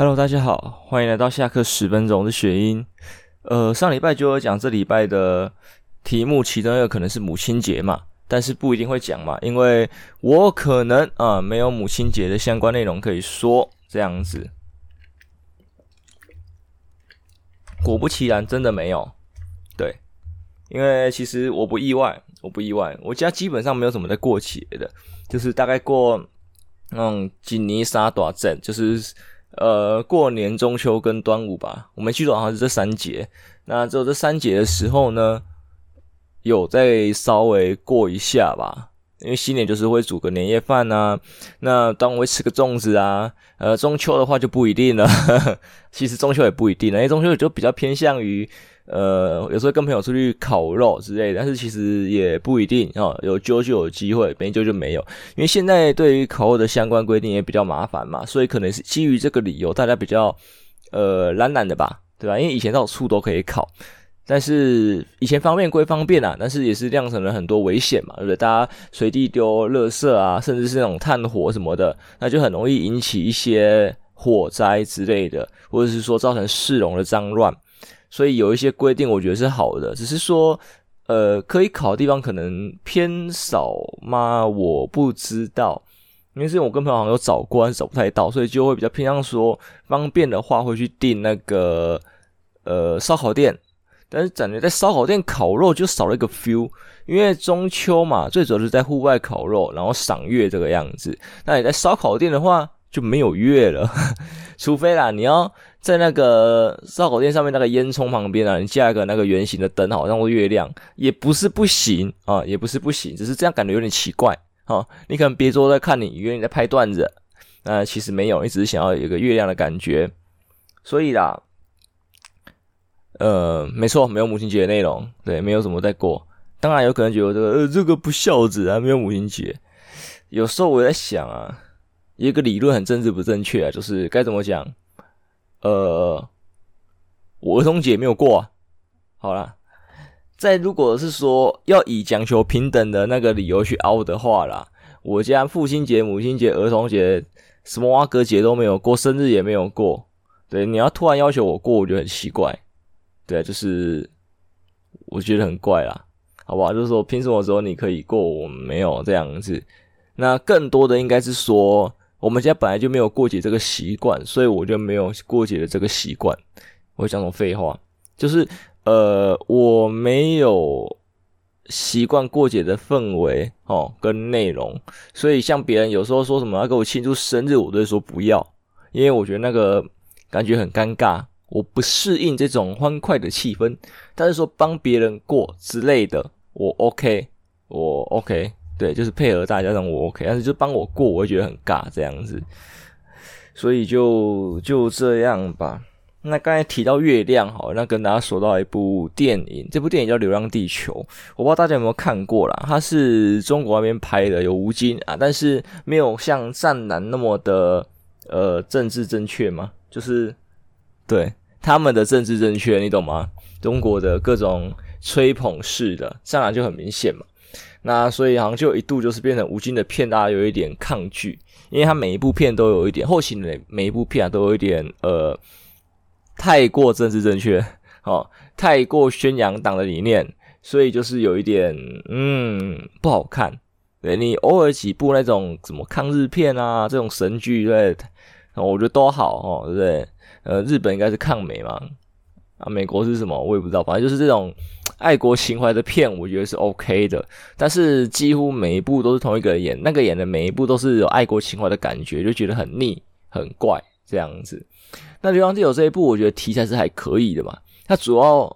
Hello，大家好，欢迎来到下课十分钟的雪英。呃，上礼拜就有讲这礼拜的题目，其中一个可能是母亲节嘛，但是不一定会讲嘛，因为我可能啊、没有母亲节的相关内容可以说，这样子。果不其然，真的没有。对，因为其实我不意外，我不意外，我家基本上没有什么在过节的，就是大概过那种吉尼沙短镇，就是。呃，过年、中秋跟端午吧，我没记错，好像是这三节。那只有这三节的时候呢，有再稍微过一下吧。因为新年就是会煮个年夜饭啊，那端午会吃个粽子啊。呃，中秋的话就不一定了。其实中秋也不一定，因为中秋就比较偏向于。呃，有时候跟朋友出去烤肉之类的，但是其实也不一定哦。有揪就有机会，没揪就没有。因为现在对于烤肉的相关规定也比较麻烦嘛，所以可能是基于这个理由，大家比较呃懒懒的吧，对吧？因为以前到处都可以烤，但是以前方便归方便啊，但是也是酿成了很多危险嘛，对不对？大家随地丢垃圾啊，甚至是那种炭火什么的，那就很容易引起一些火灾之类的，或者是说造成市容的脏乱。所以有一些规定，我觉得是好的，只是说，呃，可以考的地方可能偏少吗？我不知道，因为之前我跟朋友好像有找过，但是找不太到，所以就会比较偏向说，方便的话会去订那个呃烧烤店，但是感觉在烧烤店烤肉就少了一个 feel，因为中秋嘛，最主要是在户外烤肉，然后赏月这个样子。那你在烧烤店的话就没有月了，除非啦，你要。在那个烧烤店上面那个烟囱旁边啊，你架一个那个圆形的灯，好像是月亮，也不是不行啊，也不是不行，只是这样感觉有点奇怪啊。你可能别桌在看你，以为你在拍段子，那其实没有，你只是想要有个月亮的感觉。所以啦，呃，没错，没有母亲节的内容，对，没有什么在过。当然有可能觉得这个呃这个不孝子啊，没有母亲节。有时候我在想啊，一个理论很政治不正确啊，就是该怎么讲？呃，我儿童节没有过啊。好啦，再如果是说要以讲求平等的那个理由去凹的话啦，我家父亲节、母亲节、儿童节，什么挖哥节都没有过，生日也没有过。对，你要突然要求我过，我觉得很奇怪。对，就是我觉得很怪啦，好不好？就是说，凭什么时候你可以过，我没有这样子？那更多的应该是说。我们家本来就没有过节这个习惯，所以我就没有过节的这个习惯。我讲种废话，就是呃，我没有习惯过节的氛围哦跟内容，所以像别人有时候说什么要给我庆祝生日，我都说不要，因为我觉得那个感觉很尴尬，我不适应这种欢快的气氛。但是说帮别人过之类的，我 OK，我 OK。对，就是配合大家让我 OK，但是就帮我过，我会觉得很尬这样子，所以就就这样吧。那刚才提到月亮，好，那跟大家说到一部电影，这部电影叫《流浪地球》，我不知道大家有没有看过啦，它是中国那边拍的，有吴京啊，但是没有像《战狼》那么的呃政治正确嘛，就是对他们的政治正确，你懂吗？中国的各种吹捧式的《战狼》就很明显嘛。那所以好像就一度就是变成吴京的片，大家有一点抗拒，因为他每一部片都有一点后期的每一部片啊都有一点呃太过政治正确，哦，太过宣扬党的理念，所以就是有一点嗯不好看。对，你偶尔几部那种什么抗日片啊这种神剧对，我觉得都好哦，对不对？呃，日本应该是抗美嘛，啊，美国是什么我也不知道，反正就是这种。爱国情怀的片，我觉得是 OK 的，但是几乎每一部都是同一个人演，那个演的每一部都是有爱国情怀的感觉，就觉得很腻、很怪这样子。那《流浪地球》这一部，我觉得题材是还可以的嘛。它主要，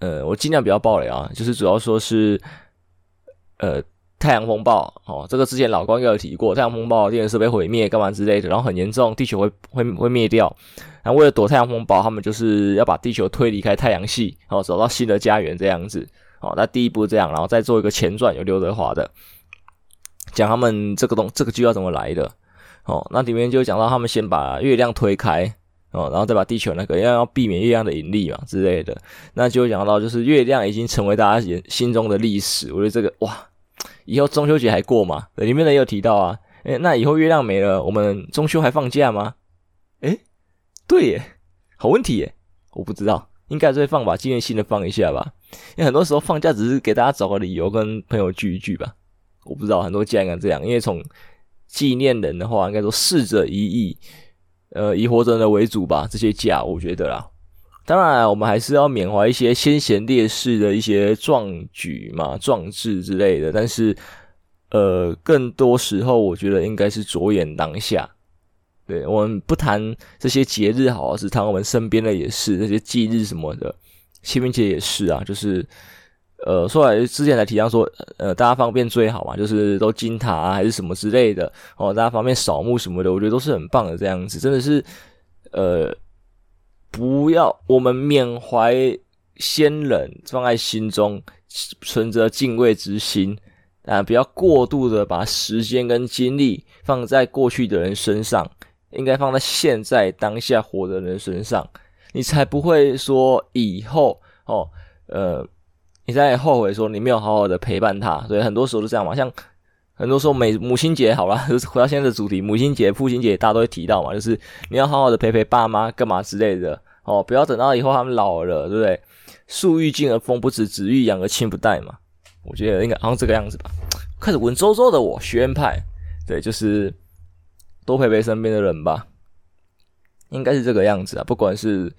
呃，我尽量不要爆雷啊，就是主要说是，呃。太阳风暴哦，这个之前老关也有提过，太阳风暴电源设备毁灭干嘛之类的，然后很严重，地球会会会灭掉。然后为了躲太阳风暴，他们就是要把地球推离开太阳系，哦，找到新的家园这样子。哦，那第一步这样，然后再做一个前传，有刘德华的，讲他们这个东这个剧要怎么来的。哦，那里面就讲到他们先把月亮推开，哦，然后再把地球那个要要避免月亮的引力嘛之类的。那就讲到就是月亮已经成为大家心心中的历史。我觉得这个哇。以后中秋节还过吗？里面呢也有提到啊。诶，那以后月亮没了，我们中秋还放假吗？诶，对耶，好问题耶，我不知道，应该是会放吧，纪念性的放一下吧。因为很多时候放假只是给大家找个理由跟朋友聚一聚吧。我不知道很多家应该这样，因为从纪念人的话，应该说逝者已矣，呃，以活着的为主吧。这些假，我觉得啦。当然，我们还是要缅怀一些先贤烈士的一些壮举嘛、壮志之类的。但是，呃，更多时候，我觉得应该是着眼当下。对，我们不谈这些节日，好，是谈我们身边的也是那些忌日什么的，清明节也是啊。就是，呃，说来之前来提到说，呃，大家方便最好嘛，就是都金塔啊，还是什么之类的哦，大家方便扫墓什么的，我觉得都是很棒的。这样子真的是，呃。不要，我们缅怀先人，放在心中，存着敬畏之心啊！不要过度的把时间跟精力放在过去的人身上，应该放在现在当下活的人身上，你才不会说以后哦，呃，你在后悔说你没有好好的陪伴他。所以很多时候都这样嘛，像很多时候每母亲节好了，回到现在的主题，母亲节、父亲节，大家都会提到嘛，就是你要好好的陪陪爸妈，干嘛之类的。哦，不要等到以后他们老了，对不对？树欲静而风不止，子欲养而亲不待嘛。我觉得应该好像这个样子吧。开始文绉绉的我，学院派，对，就是多陪陪身边的人吧。应该是这个样子啊，不管是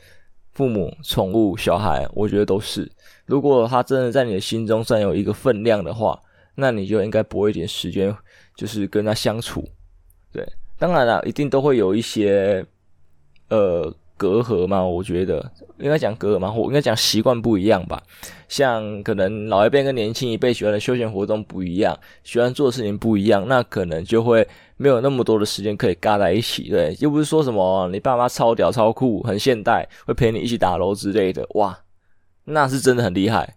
父母、宠物、小孩，我觉得都是。如果他真的在你的心中占有一个分量的话，那你就应该拨一点时间，就是跟他相处。对，当然了，一定都会有一些，呃。隔阂嘛，我觉得应该讲隔阂嘛，我应该讲习惯不一样吧。像可能老一辈跟年轻一辈喜欢的休闲活动不一样，喜欢做的事情不一样，那可能就会没有那么多的时间可以尬在一起。对，又不是说什么你爸妈超屌超酷很现代，会陪你一起打楼之类的，哇，那是真的很厉害。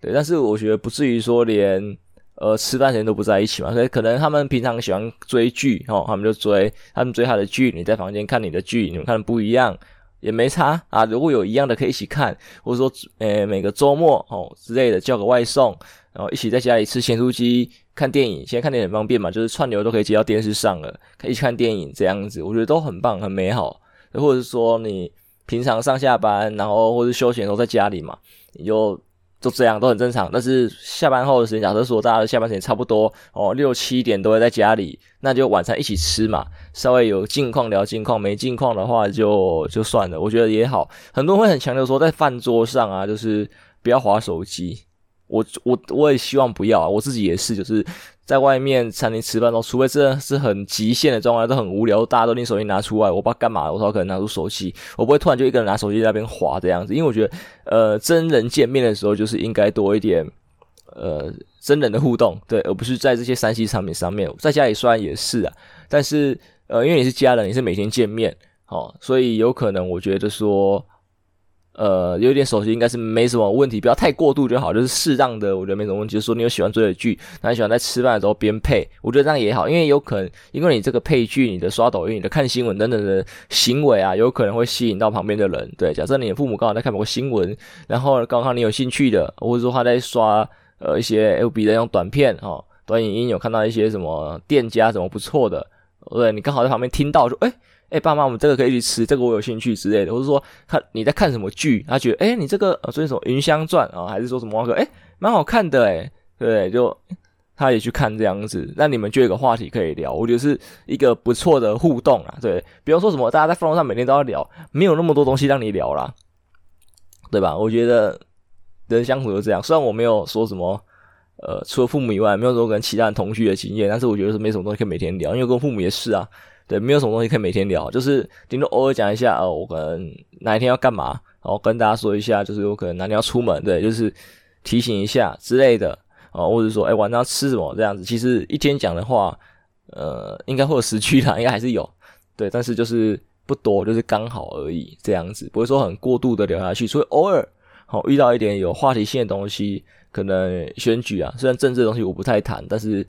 对，但是我觉得不至于说连。呃，吃饭时间都不在一起嘛，所以可能他们平常喜欢追剧哦，他们就追，他们追他的剧，你在房间看你的剧，你们看的不一样也没差啊。如果有一样的可以一起看，或者说，呃，每个周末哦之类的叫个外送，然后一起在家里吃咸酥鸡看电影。现在看电影很方便嘛，就是串流都可以接到电视上了，可以一起看电影这样子，我觉得都很棒，很美好。或者是说你平常上下班，然后或者休闲都在家里嘛，你就。就这样都很正常，但是下班后的时间，假设说大家的下班时间差不多哦，六七点都会在家里，那就晚餐一起吃嘛，稍微有近况聊近况，没近况的话就就算了，我觉得也好。很多人会很强调说，在饭桌上啊，就是不要划手机。我我我也希望不要啊，我自己也是，就是在外面餐厅吃饭的时候，除非真的是很极限的状况，都很无聊，大家都拎手机拿出来，我不知道干嘛，我说可能拿出手机，我不会突然就一个人拿手机在那边滑这样子，因为我觉得，呃，真人见面的时候就是应该多一点，呃，真人的互动，对，而不是在这些三 C 产品上面，在家里虽然也是啊，但是，呃，因为你是家人，你是每天见面，哦，所以有可能我觉得说。呃，有点手机应该是没什么问题，不要太过度就好，就是适当的，我觉得没什么问题。就是说你有喜欢追的剧，那你喜欢在吃饭的时候边配，我觉得这样也好，因为有可能因为你这个配剧、你的刷抖音、你的看新闻等等的行为啊，有可能会吸引到旁边的人。对，假设你的父母刚好在看某个新闻，然后刚好你有兴趣的，或者说他在刷呃一些 L B 的那种短片哦，短影音有看到一些什么店家什么不错的，对，你刚好在旁边听到就诶。哎、爸妈，我们这个可以一起吃，这个我有兴趣之类的，或者说看你在看什么剧，他觉得哎、你这个呃，最近什么《云香传》啊，还是说什么？个，哎，蛮好看的，哎，对，就他也去看这样子，那你们就有个话题可以聊，我觉得是一个不错的互动啊，对，比方说什么，大家在饭桌上每天都要聊，没有那么多东西让你聊啦，对吧？我觉得人相处就这样，虽然我没有说什么，呃，除了父母以外，没有说跟其他人同居的经验，但是我觉得是没什么东西可以每天聊，因为跟父母也是啊。对，没有什么东西可以每天聊，就是顶多偶尔讲一下哦，我可能哪一天要干嘛，然后跟大家说一下，就是我可能哪天要出门，对，就是提醒一下之类的哦，或者说哎晚上要吃什么这样子。其实一天讲的话，呃，应该会有十句啦，应该还是有，对，但是就是不多，就是刚好而已这样子，不会说很过度的聊下去。所以偶尔好遇到一点有话题性的东西，可能选举啊，虽然政治的东西我不太谈，但是。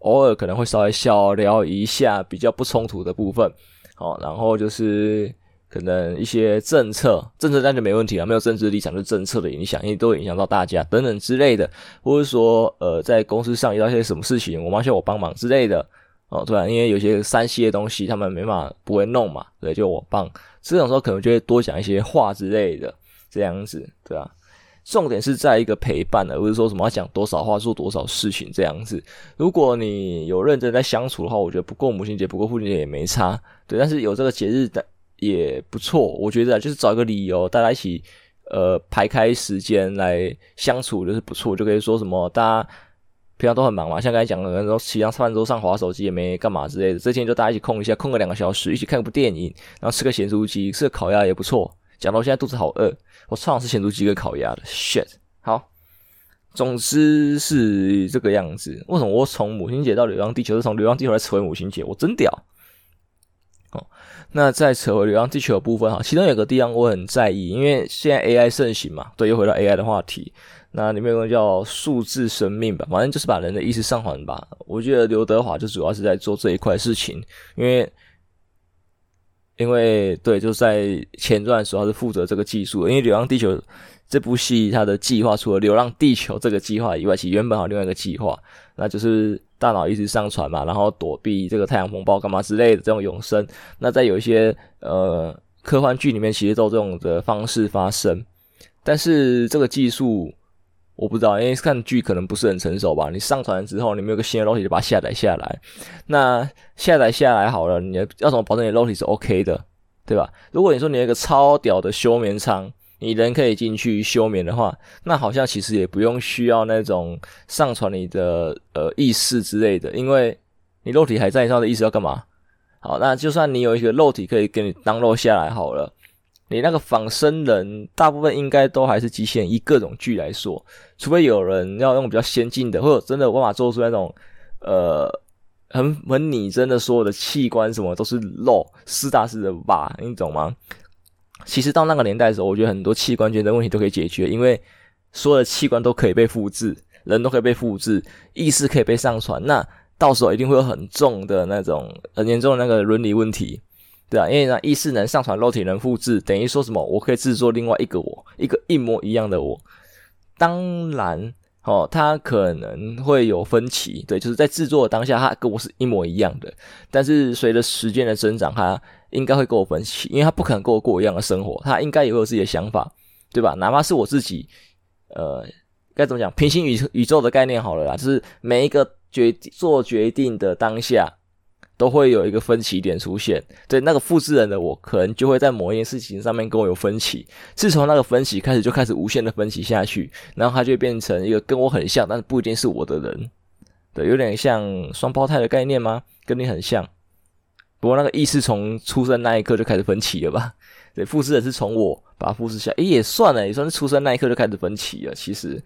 偶尔可能会稍微小聊一下比较不冲突的部分，好，然后就是可能一些政策，政策那就没问题了，没有政治立场，就政策的影响，因为都影响到大家等等之类的，或者说呃在公司上遇到一些什么事情，我妈需要我帮忙之类的，哦，对啊，因为有些山西的东西他们没法不会弄嘛，对，就我帮，这种时候可能就会多讲一些话之类的，这样子，对啊。重点是在一个陪伴，而不是说什么要讲多少话、做多少事情这样子。如果你有认真在相处的话，我觉得不过母亲节、不过父亲节也没差，对。但是有这个节日的也不错，我觉得就是找一个理由，大家一起呃排开时间来相处就是不错，就可以说什么大家平常都很忙嘛，像刚才讲的，说齐上饭桌上滑手机也没干嘛之类的，这天就大家一起空一下，空个两个小时，一起看部电影，然后吃个咸酥鸡，吃个烤鸭也不错。讲到现在肚子好饿，我超想吃咸猪鸡跟烤鸭的，shit。好，总之是这个样子。为什么我从母亲节到流浪地球，是从流浪地球来扯回母亲节？我真屌。哦，那再扯回流浪地球的部分哈，其中有个地方我很在意，因为现在 AI 盛行嘛，对，又回到 AI 的话题。那里面有个叫数字生命吧，反正就是把人的意识上传吧。我觉得刘德华就主要是在做这一块事情，因为。因为对，就是在前传的时候是负责这个技术。因为《流浪地球》这部戏，它的计划除了《流浪地球》这个计划以外，其原本还有另外一个计划，那就是大脑意识上传嘛，然后躲避这个太阳风暴干嘛之类的这种永生。那在有一些呃科幻剧里面，其实都有这种的方式发生，但是这个技术。我不知道，因为看剧可能不是很成熟吧。你上传之后，你没有个新的肉体就把它下载下来。那下载下来好了，你要怎么保证你的肉体是 OK 的，对吧？如果你说你有一个超屌的休眠舱，你人可以进去休眠的话，那好像其实也不用需要那种上传你的呃意识之类的，因为你肉体还在，你上的意识要干嘛？好，那就算你有一个肉体可以给你当肉下来好了。你那个仿生人，大部分应该都还是机器人。以各种剧来说，除非有人要用比较先进的，或者真的有办法做出那种，呃，很很拟真的所有的器官什么都是肉实打实的吧？你懂吗？其实到那个年代的时候，我觉得很多器官捐赠问题都可以解决，因为所有的器官都可以被复制，人都可以被复制，意识可以被上传，那到时候一定会有很重的那种很严重的那个伦理问题。对啊，因为呢，意识能上传，肉体能复制，等于说什么？我可以制作另外一个我，一个一模一样的我。当然，哦，他可能会有分歧，对，就是在制作的当下，他跟我是一模一样的。但是随着时间的增长，他应该会跟我分歧，因为他不可能跟我过一样的生活，他应该也会有自己的想法，对吧？哪怕是我自己，呃，该怎么讲？平行宇宇宙的概念好了啦，就是每一个决做决定的当下。都会有一个分歧点出现，对，那个复制人的我，可能就会在某一件事情上面跟我有分歧。自从那个分歧开始，就开始无限的分歧下去，然后他就变成一个跟我很像，但是不一定是我的人。对，有点像双胞胎的概念吗？跟你很像。不过那个意识从出生那一刻就开始分歧了吧？对，复制人是从我把它复制下，诶，也算了，也算是出生那一刻就开始分歧了。其实，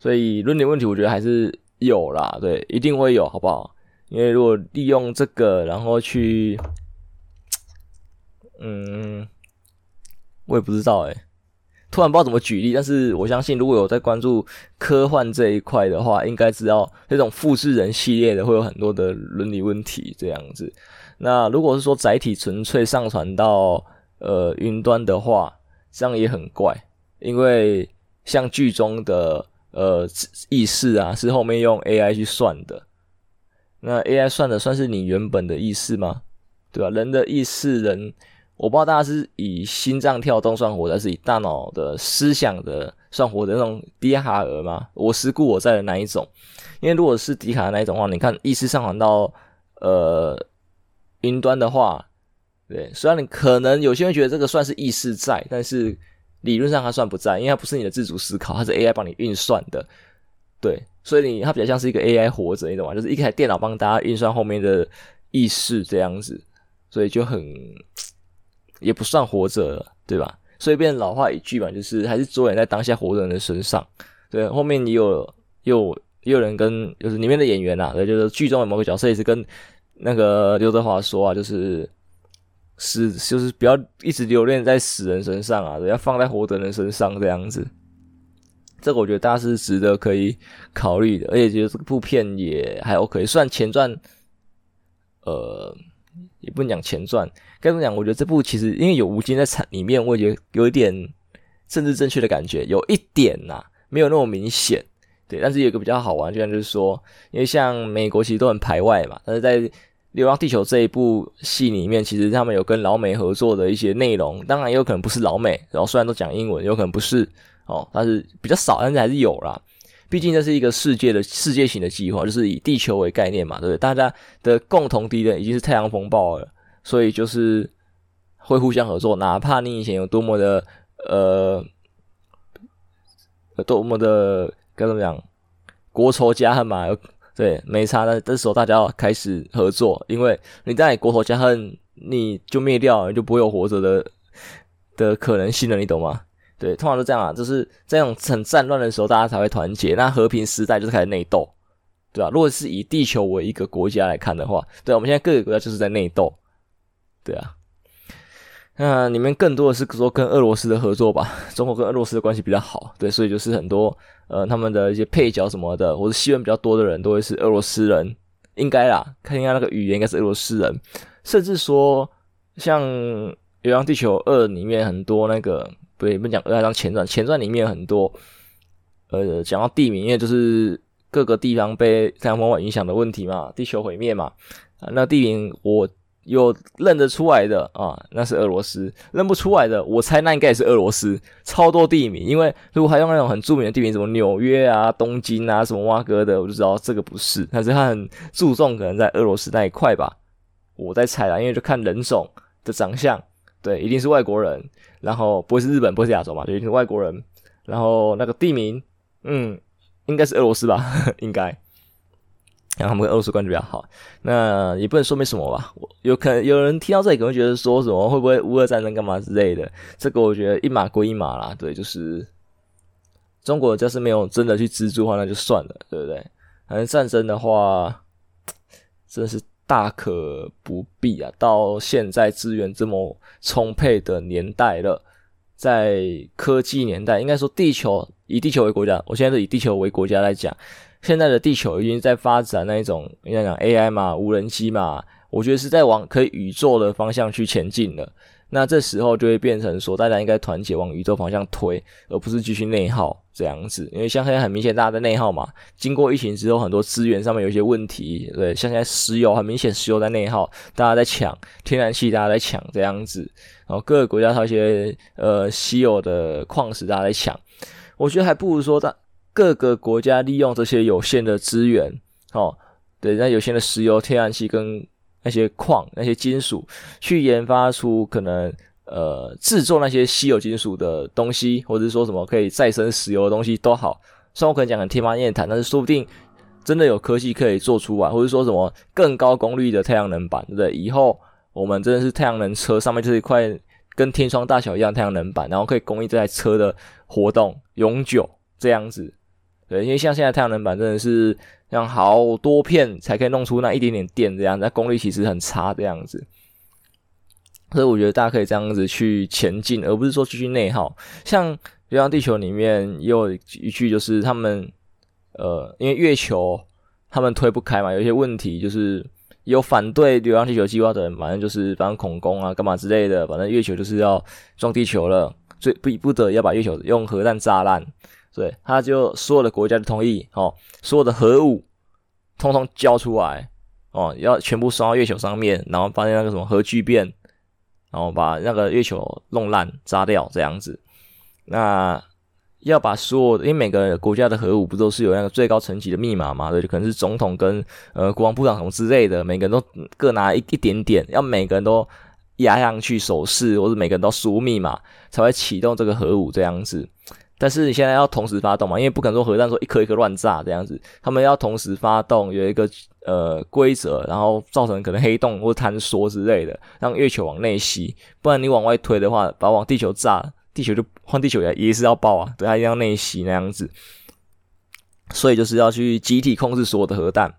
所以论点问题，我觉得还是有啦，对，一定会有，好不好？因为如果利用这个，然后去，嗯，我也不知道诶，突然不知道怎么举例，但是我相信如果有在关注科幻这一块的话，应该知道这种复制人系列的会有很多的伦理问题这样子。那如果是说载体纯粹上传到呃云端的话，这样也很怪，因为像剧中的呃意识啊，是后面用 AI 去算的。那 AI 算的算是你原本的意识吗？对吧？人的意识，人我不知道大家是以心脏跳动算活的，还是以大脑的思想的算活的那种笛卡尔吗？我思故我在的哪一种？因为如果是笛卡尔那一种的话，你看意识上传到呃云端的话，对，虽然你可能有些人觉得这个算是意识在，但是理论上它算不在，因为它不是你的自主思考，它是 AI 帮你运算的，对。所以你它比较像是一个 AI 活着，你懂吗？就是一台电脑帮大家运算后面的意识这样子，所以就很也不算活着了，对吧？所以变老话一句嘛，就是还是着眼在当下活着人的身上。对，后面也有又也有人跟就是里面的演员啊，对，就是剧中的某个角色也是跟那个刘德华说啊，就是死就是不要一直留恋在死人身上啊，要放在活着人身上这样子。这个我觉得大家是值得可以考虑的，而且觉得这部片也还 OK，算前传，呃，也不能讲前传，该怎么讲？我觉得这部其实因为有吴京在场里面，我觉得有一点政治正确的感觉，有一点呐、啊，没有那么明显，对，但是有一个比较好玩，就像就是说，因为像美国其实都很排外嘛，但是在《流浪地球》这一部戏里面，其实他们有跟老美合作的一些内容，当然也有可能不是老美，然后虽然都讲英文，有可能不是哦，但是比较少，但是还是有啦。毕竟这是一个世界的世界型的计划，就是以地球为概念嘛，对不对？大家的共同敌人已经是太阳风暴了，所以就是会互相合作，哪怕你以前有多么的呃，多么的该怎么讲，国仇家恨嘛，对，没差的。这时候大家要开始合作，因为你在国仇家恨，你就灭掉，你就不会有活着的的可能性了，你懂吗？对，通常都这样啊，就是这种很战乱的时候，大家才会团结。那和平时代就是开始内斗，对吧？如果是以地球为一个国家来看的话，对，我们现在各个国家就是在内斗，对啊。那里面更多的是说跟俄罗斯的合作吧，中国跟俄罗斯的关系比较好，对，所以就是很多呃他们的一些配角什么的，或者戏份比较多的人都会是俄罗斯人，应该啦，看一下那个语言应该是俄罗斯人，甚至说像《流浪地球二》里面很多那个。不对，不讲二章前传，前传里面有很多，呃，讲到地名，因为就是各个地方被太阳风暴影响的问题嘛，地球毁灭嘛，啊，那地名我有认得出来的啊，那是俄罗斯，认不出来的，我猜那应该也是俄罗斯，超多地名，因为如果还用那种很著名的地名，什么纽约啊、东京啊、什么挖哥的，我就知道这个不是，但是他很注重可能在俄罗斯那一块吧，我在猜啦，因为就看人种的长相。对，一定是外国人，然后不会是日本，不会是亚洲嘛，就一定是外国人。然后那个地名，嗯，应该是俄罗斯吧，应该。然后他们跟俄罗斯关系比较好，那也不能说明什么吧。我有可能有人听到这里，可能会觉得说什么会不会乌俄战争干嘛之类的。这个我觉得一码归一码啦，对，就是中国要是没有真的去资助的话，那就算了，对不对？反正战争的话，真的是。大可不必啊！到现在资源这么充沛的年代了，在科技年代，应该说地球以地球为国家，我现在是以地球为国家来讲，现在的地球已经在发展那一种，应该讲 AI 嘛，无人机嘛，我觉得是在往可以宇宙的方向去前进了。那这时候就会变成说，大家应该团结往宇宙方向推，而不是继续内耗这样子。因为像现在很明显，大家在内耗嘛。经过疫情之后，很多资源上面有一些问题，对，像现在石油很明显，石油在内耗，大家在抢天然气，大家在抢这样子。然后各个国家它一些呃稀有的矿石，大家在抢。我觉得还不如说，大各个国家利用这些有限的资源，哦，对，那有限的石油、天然气跟。那些矿、那些金属，去研发出可能呃制作那些稀有金属的东西，或者是说什么可以再生石油的东西都好。虽然我可能讲很天方夜谭，但是说不定真的有科技可以做出来，或者说什么更高功率的太阳能板，对不对？以后我们真的是太阳能车上面就是一块跟天窗大小一样太阳能板，然后可以供应这台车的活动永久这样子。对，因为像现在太阳能板真的是。像好多片才可以弄出那一点点电，这样，那功率其实很差，这样子。所以我觉得大家可以这样子去前进，而不是说继续内耗。像《流浪地球》里面也有一句，就是他们呃，因为月球他们推不开嘛，有一些问题，就是有反对《流浪地球》计划的人，反正就是反正恐攻啊，干嘛之类的，反正月球就是要撞地球了，最不不得要把月球用核弹炸烂。对，他就所有的国家的同意，哦，所有的核武通通交出来，哦，要全部送到月球上面，然后发现那个什么核聚变，然后把那个月球弄烂、炸掉这样子。那要把所有，因为每个国家的核武不都是有那个最高层级的密码嘛？对，就可能是总统跟呃国防部长什么之类的，每个人都各拿一一点点，要每个人都压上去手势，或者每个人都输密码，才会启动这个核武这样子。但是你现在要同时发动嘛？因为不可能说核弹说一颗一颗乱炸这样子，他们要同时发动，有一个呃规则，然后造成可能黑洞或坍缩之类的，让月球往内吸。不然你往外推的话，把往地球炸，地球就换地球也也是要爆啊，对，它一定要内吸那样子。所以就是要去集体控制所有的核弹。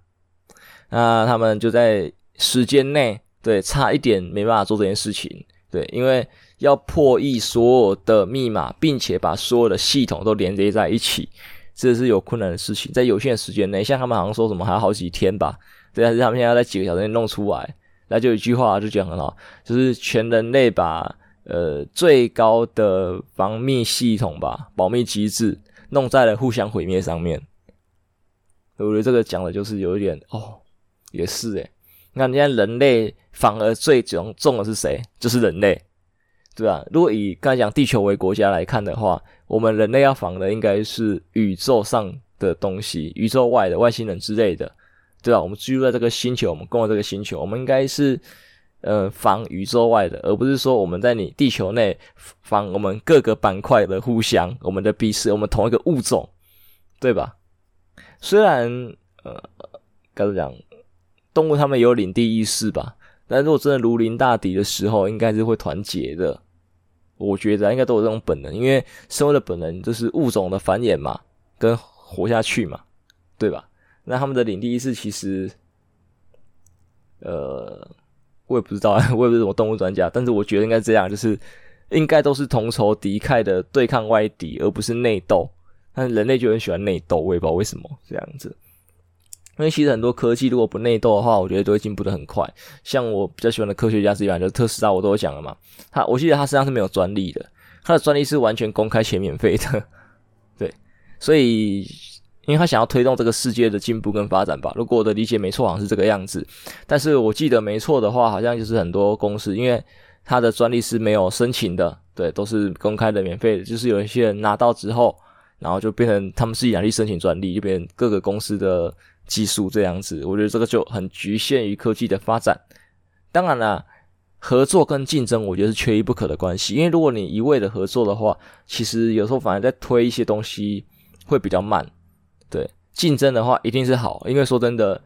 那他们就在时间内，对，差一点没办法做这件事情，对，因为。要破译所有的密码，并且把所有的系统都连接在一起，这是有困难的事情。在有限的时间内，像他们好像说什么还要好几天吧？对，但是他们现在要在几个小时内弄出来。那就有一句话就讲很好，就是全人类把呃最高的防密系统吧，保密机制弄在了互相毁灭上面。我觉得这个讲的就是有一点哦，也是诶。那你看人类反而最重重的是谁？就是人类，对吧？如果以刚才讲地球为国家来看的话，我们人类要防的应该是宇宙上的东西，宇宙外的外星人之类的，对吧？我们居住在这个星球，我们共有这个星球，我们应该是呃防宇宙外的，而不是说我们在你地球内防我们各个板块的互相，我们的彼此，我们同一个物种，对吧？虽然呃，该怎么讲，动物它们有领地意识吧，但如果真的如临大敌的时候，应该是会团结的。我觉得应该都有这种本能，因为生物的本能就是物种的繁衍嘛，跟活下去嘛，对吧？那他们的领地意识其实，呃，我也不知道，我也不是什么动物专家，但是我觉得应该这样，就是应该都是同仇敌忾的对抗外敌，而不是内斗。但人类就很喜欢内斗，我也不知道为什么这样子。因为其实很多科技如果不内斗的话，我觉得都会进步得很快。像我比较喜欢的科学家之一，就是特斯拉，我都有讲了嘛。他我记得他身上是没有专利的，他的专利是完全公开且免费的。对，所以因为他想要推动这个世界的进步跟发展吧。如果我的理解没错，好像是这个样子。但是我记得没错的话，好像就是很多公司，因为他的专利是没有申请的，对，都是公开的、免费的。就是有一些人拿到之后，然后就变成他们自己拿去申请专利，就变成各个公司的。技术这样子，我觉得这个就很局限于科技的发展。当然啦，合作跟竞争，我觉得是缺一不可的关系。因为如果你一味的合作的话，其实有时候反而在推一些东西会比较慢。对，竞争的话一定是好，因为说真的，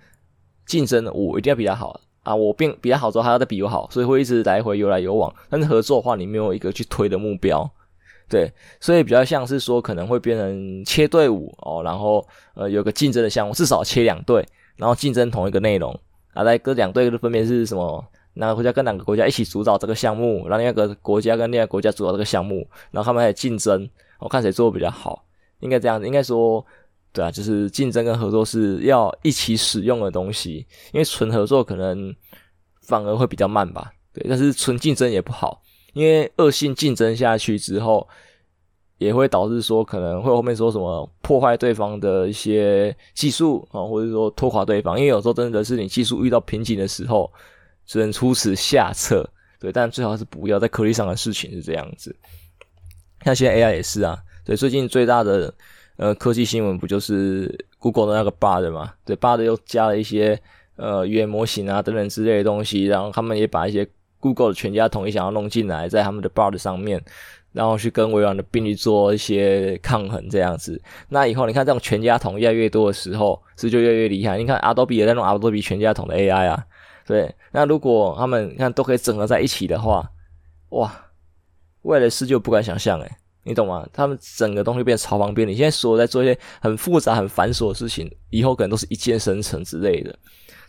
竞争我一定要比较好啊，我变比较好之后，还要再比我好，所以会一直来回游来游往。但是合作的话，你没有一个去推的目标。对，所以比较像是说，可能会变成切队伍哦，然后呃有个竞争的项目，至少切两队，然后竞争同一个内容啊，来各两队的分别是什么？哪个国家跟哪个国家一起主导这个项目，让另一个国家跟另一个国家主导这个项目，然后他们还竞争，我、看谁做的比较好，应该这样子，应该说对啊，就是竞争跟合作是要一起使用的东西，因为纯合作可能反而会比较慢吧，对，但是纯竞争也不好。因为恶性竞争下去之后，也会导致说可能会后面说什么破坏对方的一些技术啊，或者说拖垮对方。因为有时候真的是你技术遇到瓶颈的时候，只能出此下策。对，但最好是不要在科技上的事情是这样子。像现在 AI 也是啊，对，最近最大的呃科技新闻不就是 Google 的那个 Bard 嘛？对，Bard 又加了一些呃语言模型啊等等之类的东西，然后他们也把一些。Google 的全家桶也想要弄进来，在他们的 Bard 上面，然后去跟微软的病例做一些抗衡，这样子。那以后你看这种全家桶越来越多的时候，是不是就越来越厉害？你看 Adobe 也在弄 Adobe 全家桶的 AI 啊，对。那如果他们看都可以整合在一起的话，哇，未来的事就不敢想象诶，你懂吗？他们整个东西变得超方便。你现在所有在做一些很复杂、很繁琐的事情，以后可能都是一键生成之类的。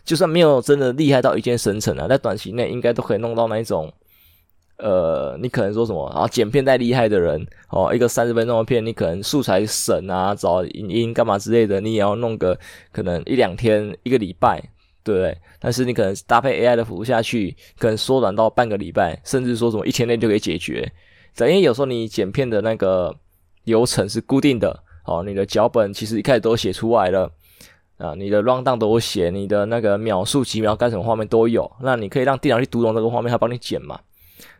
就算没有真的厉害到一键生成啊，在短期内应该都可以弄到那一种，呃，你可能说什么，啊剪片再厉害的人哦，一个三十分钟的片，你可能素材省啊，找影音干嘛之类的，你也要弄个可能一两天、一个礼拜，对不对？但是你可能搭配 AI 的服务下去，可能缩短到半个礼拜，甚至说什么一天内就可以解决。因为有时候你剪片的那个流程是固定的，哦，你的脚本其实一开始都写出来了。啊，你的 rundown 都写，你的那个秒数几秒干什么画面都有，那你可以让电脑去读懂这个画面，它帮你剪嘛。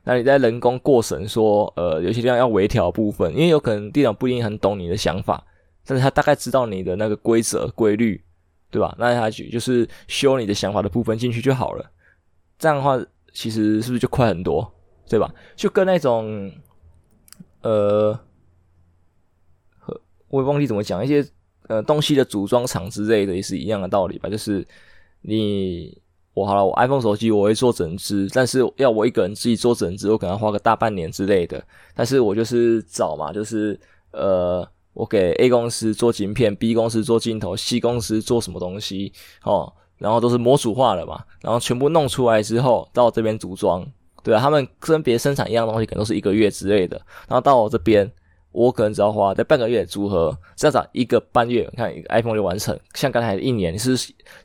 那你在人工过审说，呃，有些地方要微调部分，因为有可能电脑不一定很懂你的想法，但是它大概知道你的那个规则规律，对吧？那它就就是修你的想法的部分进去就好了。这样的话，其实是不是就快很多，对吧？就跟那种，呃，我也忘记怎么讲一些。呃，东西的组装厂之类的也是一样的道理吧，就是你我好了，我 iPhone 手机我会做整只，但是要我一个人自己做整只，我可能花个大半年之类的。但是我就是找嘛，就是呃，我给 A 公司做晶片，B 公司做镜头，C 公司做什么东西哦，然后都是模组化了嘛，然后全部弄出来之后到这边组装，对啊，他们跟别生产一样东西，可能都是一个月之类的，然后到我这边。我可能只要花在半个月组合，至少一个半月，看一个 iPhone 就完成。像刚才一年，是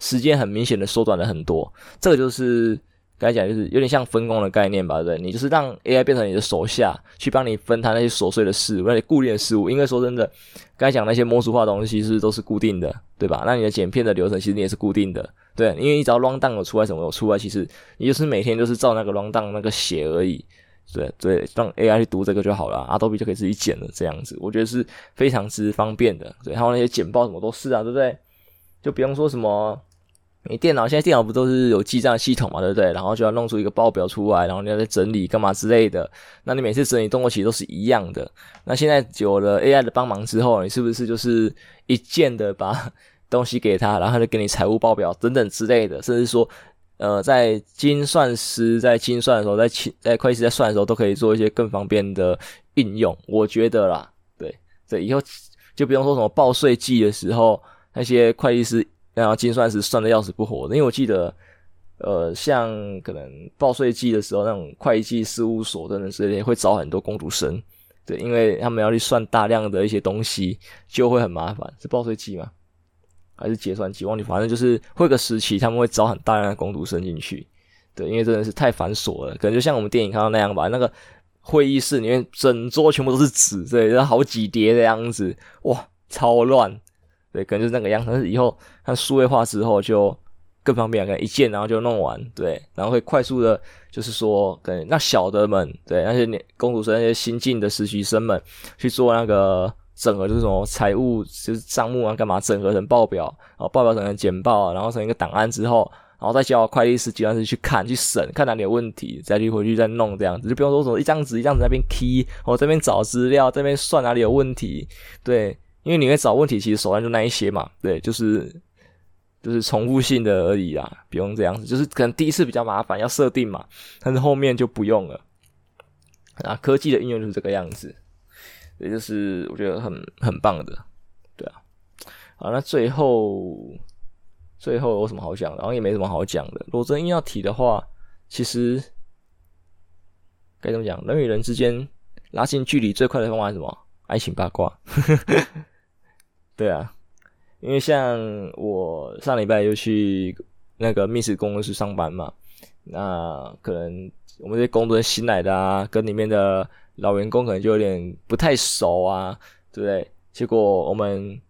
时间很明显的缩短了很多。这个就是刚才讲就是有点像分工的概念吧，对？你就是让 AI 变成你的手下，去帮你分摊那些琐碎的事，那些固定的事物。因为说真的，刚才讲那些模组化的东西是都是固定的，对吧？那你的剪片的流程其实你也是固定的，对。因为你只要 rundown 有出来什么有出来，其实你就是每天就是照那个 rundown 那个写而已，对对，让 AI 去读这个就好了，Adobe 就可以自己剪了，这样子，我觉得是非常之方便的。对，还有那些简报什么都是啊，对不对？就不用说什么。你电脑现在电脑不都是有记账系统嘛，对不对？然后就要弄出一个报表出来，然后你要再整理干嘛之类的。那你每次整理动作其实都是一样的。那现在有了 AI 的帮忙之后，你是不是就是一键的把 东西给他，然后就给你财务报表等等之类的，甚至说，呃，在精算师在精算的时候，在在会计师在算的时候，都可以做一些更方便的应用。我觉得啦，对对，以后就不用说什么报税季的时候，那些会计师。然后精算师算的要死不活的，因为我记得，呃，像可能报税季的时候，那种会计事务所等等之类会找很多工读生，对，因为他们要去算大量的一些东西，就会很麻烦。是报税季吗？还是结算机？忘记，反正就是会个时期，他们会招很大量的工读生进去，对，因为真的是太繁琐了，可能就像我们电影看到那样吧，那个会议室里面整桌全部都是纸，对，然后好几叠的样子，哇，超乱。对，可能就是那个样。但是以后它数位化之后就更方便，可能一键然后就弄完。对，然后会快速的，就是说，可能那小的们，对那些工读生、那些新进的实习生们去做那个整合，就是什么财务，就是账目啊，干嘛整合成报表，然后报表整成简报，然后成一个档案之后，然后再交会计师、计算师去看、去审，看哪里有问题，再去回去再弄这样子。就不用说什么一张纸一张纸那边 key，我这边找资料，这边算哪里有问题，对。因为你会找问题，其实手段就那一些嘛，对，就是就是重复性的而已啦，不用这样子，就是可能第一次比较麻烦，要设定嘛，但是后面就不用了。啊，科技的应用就是这个样子，也就是我觉得很很棒的，对啊。好，那最后最后有什么好讲？然后也没什么好讲的。如果真硬要提的话，其实该怎么讲？人与人之间拉近距离最快的方法是什么？爱情八卦。对啊，因为像我上礼拜又去那个密室公司上班嘛，那可能我们这些工作人员新来的啊，跟里面的老员工可能就有点不太熟啊，对不对？结果我们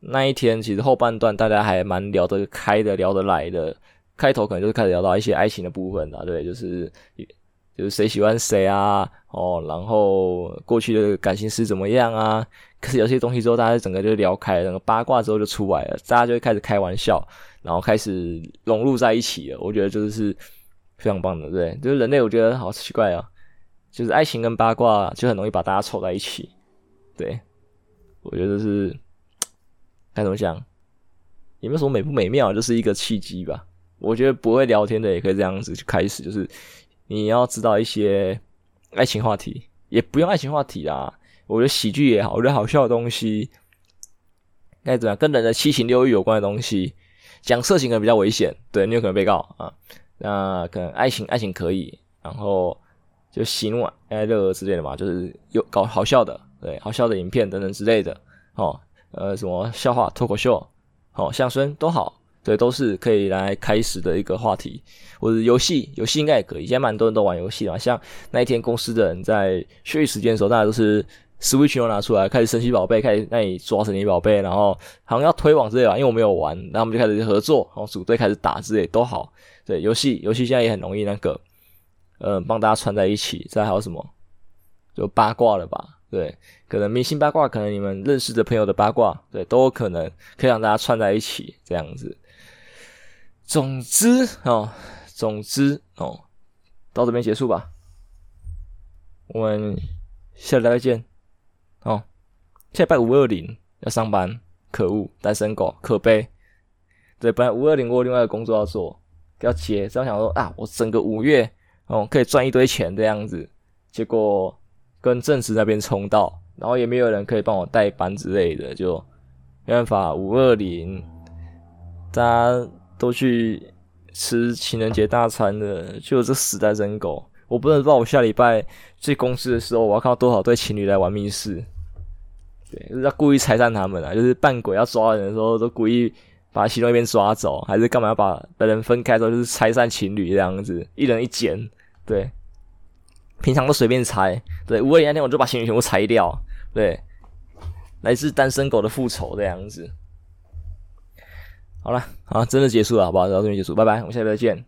那一天其实后半段大家还蛮聊得开的，聊得来的，开头可能就是开始聊到一些爱情的部分啦，对，就是。就是谁喜欢谁啊，哦，然后过去的感情史怎么样啊？可是有些东西之后，大家整个就聊开了，整个八卦之后就出来了，大家就会开始开玩笑，然后开始融入在一起了。我觉得就是非常棒的，对，就是人类，我觉得好奇怪啊，就是爱情跟八卦就很容易把大家凑在一起。对，我觉得是该怎么讲，也没有什么美不美妙，就是一个契机吧。我觉得不会聊天的也可以这样子去开始，就是。你要知道一些爱情话题，也不用爱情话题啦。我觉得喜剧也好，我觉得好笑的东西，该怎样？跟人的七情六欲有关的东西，讲色情可能比较危险，对，你有可能被告啊。那可能爱情，爱情可以，然后就喜怒哀乐之类的嘛，就是有搞好笑的，对，好笑的影片等等之类的，哦，呃，什么笑话、脱口秀，哦，相声都好。对，都是可以来开始的一个话题，或者游戏，游戏应该也可以。现在蛮多人都玩游戏嘛，像那一天公司的人在休息时间的时候，大家都是 Switch 都拿出来，开始神奇宝贝，开始那里抓神奇宝贝，然后好像要推广之类吧，因为我没有玩，然后我们就开始合作，然后组队开始打之类都好。对，游戏游戏现在也很容易那个，呃，帮大家串在一起。再还有什么？就八卦了吧？对，可能明星八卦，可能你们认识的朋友的八卦，对，都有可能可以让大家串在一起这样子。总之哦，总之哦，到这边结束吧。我们下礼拜见。哦，下礼拜五二零要上班，可恶，单身狗，可悲。对，本来五二零我有另外的工作要做，要接，这样想说啊，我整个五月哦可以赚一堆钱这样子，结果跟正职那边冲到，然后也没有人可以帮我代班之类的，就没办法。五二零，大家。都去吃情人节大餐的，就这死单身狗！我不能知道我下礼拜去公司的时候，我要看到多少对情侣来玩密室。对，就是要故意拆散他们啊！就是扮鬼要抓人的时候，都故意把其中一边抓走，还是干嘛要把的人分开之后就是拆散情侣这样子，一人一间，对。平常都随便拆，对。五二零那天我就把情侣全部拆掉，对。来自单身狗的复仇这样子。好了，好，真的结束了，好不好？到这边结束，拜拜，我们下次再见。